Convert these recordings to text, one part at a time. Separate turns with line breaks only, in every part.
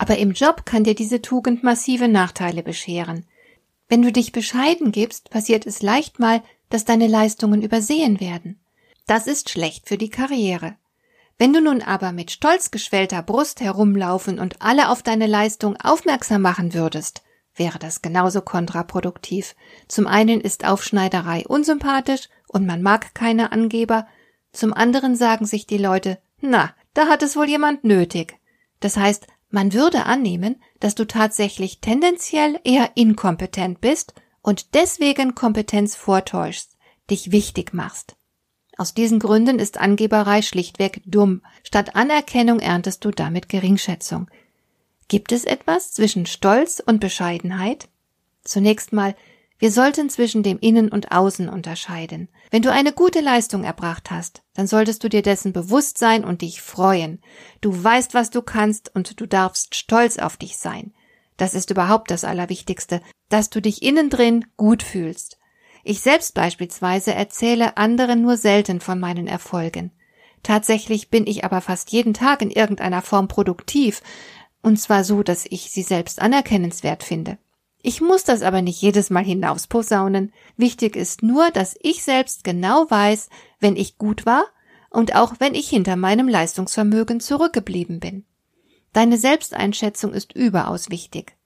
Aber im Job kann dir diese Tugend massive Nachteile bescheren. Wenn du dich bescheiden gibst, passiert es leicht mal, dass deine Leistungen übersehen werden. Das ist schlecht für die Karriere. Wenn du nun aber mit stolz geschwellter Brust herumlaufen und alle auf deine Leistung aufmerksam machen würdest, wäre das genauso kontraproduktiv. Zum einen ist Aufschneiderei unsympathisch und man mag keine Angeber, zum anderen sagen sich die Leute, na, da hat es wohl jemand nötig. Das heißt, man würde annehmen, dass du tatsächlich tendenziell eher inkompetent bist und deswegen Kompetenz vortäuschst, dich wichtig machst. Aus diesen Gründen ist Angeberei schlichtweg dumm. Statt Anerkennung erntest du damit Geringschätzung. Gibt es etwas zwischen Stolz und Bescheidenheit? Zunächst mal, wir sollten zwischen dem Innen und Außen unterscheiden. Wenn du eine gute Leistung erbracht hast, dann solltest du dir dessen bewusst sein und dich freuen. Du weißt, was du kannst und du darfst stolz auf dich sein. Das ist überhaupt das Allerwichtigste, dass du dich innen drin gut fühlst. Ich selbst beispielsweise erzähle anderen nur selten von meinen Erfolgen. Tatsächlich bin ich aber fast jeden Tag in irgendeiner Form produktiv, und zwar so, dass ich sie selbst anerkennenswert finde. Ich muss das aber nicht jedes Mal hinausposaunen. Wichtig ist nur, dass ich selbst genau weiß, wenn ich gut war und auch wenn ich hinter meinem Leistungsvermögen zurückgeblieben bin. Deine Selbsteinschätzung ist überaus wichtig.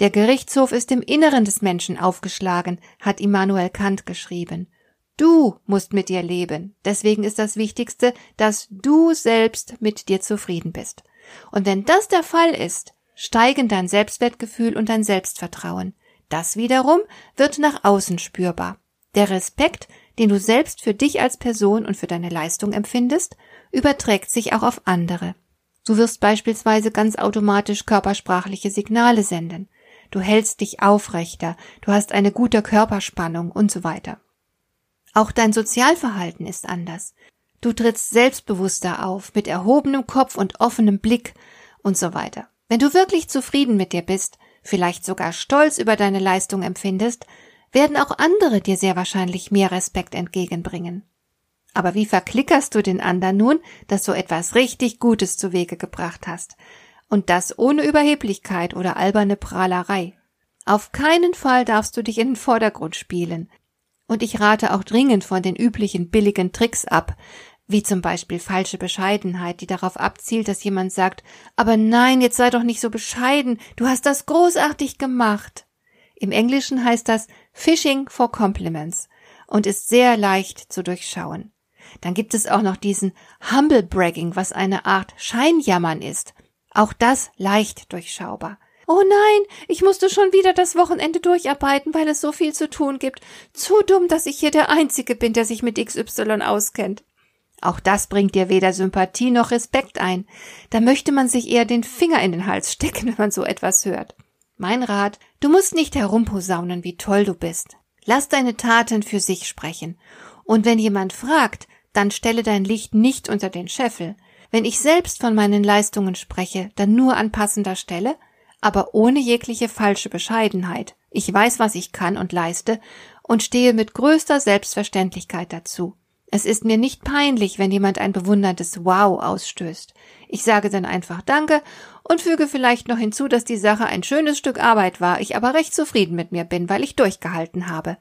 Der Gerichtshof ist im Inneren des Menschen aufgeschlagen, hat Immanuel Kant geschrieben. Du musst mit dir leben. Deswegen ist das Wichtigste, dass du selbst mit dir zufrieden bist. Und wenn das der Fall ist, steigen dein Selbstwertgefühl und dein Selbstvertrauen. Das wiederum wird nach außen spürbar. Der Respekt, den du selbst für dich als Person und für deine Leistung empfindest, überträgt sich auch auf andere. Du wirst beispielsweise ganz automatisch körpersprachliche Signale senden. Du hältst dich aufrechter, du hast eine gute Körperspannung und so weiter. Auch dein Sozialverhalten ist anders. Du trittst selbstbewusster auf, mit erhobenem Kopf und offenem Blick und so weiter. Wenn du wirklich zufrieden mit dir bist, vielleicht sogar stolz über deine Leistung empfindest, werden auch andere dir sehr wahrscheinlich mehr Respekt entgegenbringen. Aber wie verklickerst du den anderen nun, dass du etwas richtig Gutes zu Wege gebracht hast? Und das ohne Überheblichkeit oder alberne Prahlerei. Auf keinen Fall darfst du dich in den Vordergrund spielen. Und ich rate auch dringend von den üblichen billigen Tricks ab, wie zum Beispiel falsche Bescheidenheit, die darauf abzielt, dass jemand sagt, aber nein, jetzt sei doch nicht so bescheiden, du hast das großartig gemacht. Im Englischen heißt das Fishing for Compliments und ist sehr leicht zu durchschauen. Dann gibt es auch noch diesen Humble Bragging, was eine Art Scheinjammern ist. Auch das leicht durchschaubar. Oh nein, ich musste schon wieder das Wochenende durcharbeiten, weil es so viel zu tun gibt. Zu dumm, dass ich hier der Einzige bin, der sich mit XY auskennt. Auch das bringt dir weder Sympathie noch Respekt ein. Da möchte man sich eher den Finger in den Hals stecken, wenn man so etwas hört. Mein Rat, du musst nicht herumposaunen, wie toll du bist. Lass deine Taten für sich sprechen. Und wenn jemand fragt, dann stelle dein Licht nicht unter den Scheffel. Wenn ich selbst von meinen Leistungen spreche, dann nur an passender Stelle, aber ohne jegliche falsche Bescheidenheit. Ich weiß, was ich kann und leiste und stehe mit größter Selbstverständlichkeit dazu. Es ist mir nicht peinlich, wenn jemand ein bewunderndes Wow ausstößt. Ich sage dann einfach Danke und füge vielleicht noch hinzu, dass die Sache ein schönes Stück Arbeit war, ich aber recht zufrieden mit mir bin, weil ich durchgehalten habe.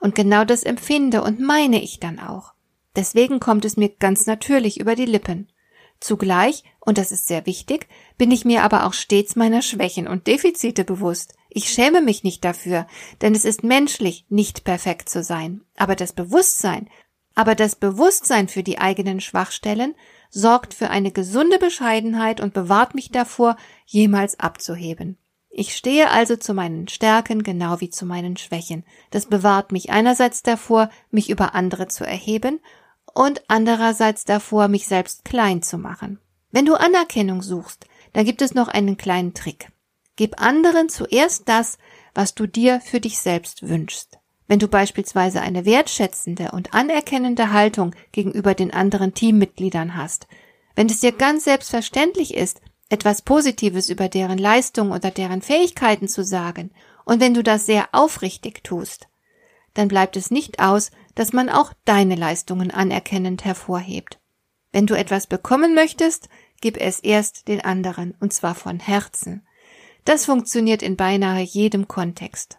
Und genau das empfinde und meine ich dann auch. Deswegen kommt es mir ganz natürlich über die Lippen. Zugleich, und das ist sehr wichtig, bin ich mir aber auch stets meiner Schwächen und Defizite bewusst. Ich schäme mich nicht dafür, denn es ist menschlich, nicht perfekt zu sein. Aber das Bewusstsein, aber das Bewusstsein für die eigenen Schwachstellen sorgt für eine gesunde Bescheidenheit und bewahrt mich davor, jemals abzuheben. Ich stehe also zu meinen Stärken genau wie zu meinen Schwächen. Das bewahrt mich einerseits davor, mich über andere zu erheben und andererseits davor, mich selbst klein zu machen. Wenn du Anerkennung suchst, dann gibt es noch einen kleinen Trick. Gib anderen zuerst das, was du dir für dich selbst wünschst. Wenn du beispielsweise eine wertschätzende und anerkennende Haltung gegenüber den anderen Teammitgliedern hast, wenn es dir ganz selbstverständlich ist, etwas Positives über deren Leistung oder deren Fähigkeiten zu sagen, und wenn du das sehr aufrichtig tust, dann bleibt es nicht aus, dass man auch deine Leistungen anerkennend hervorhebt. Wenn du etwas bekommen möchtest, gib es erst den anderen, und zwar von Herzen. Das funktioniert in beinahe jedem Kontext.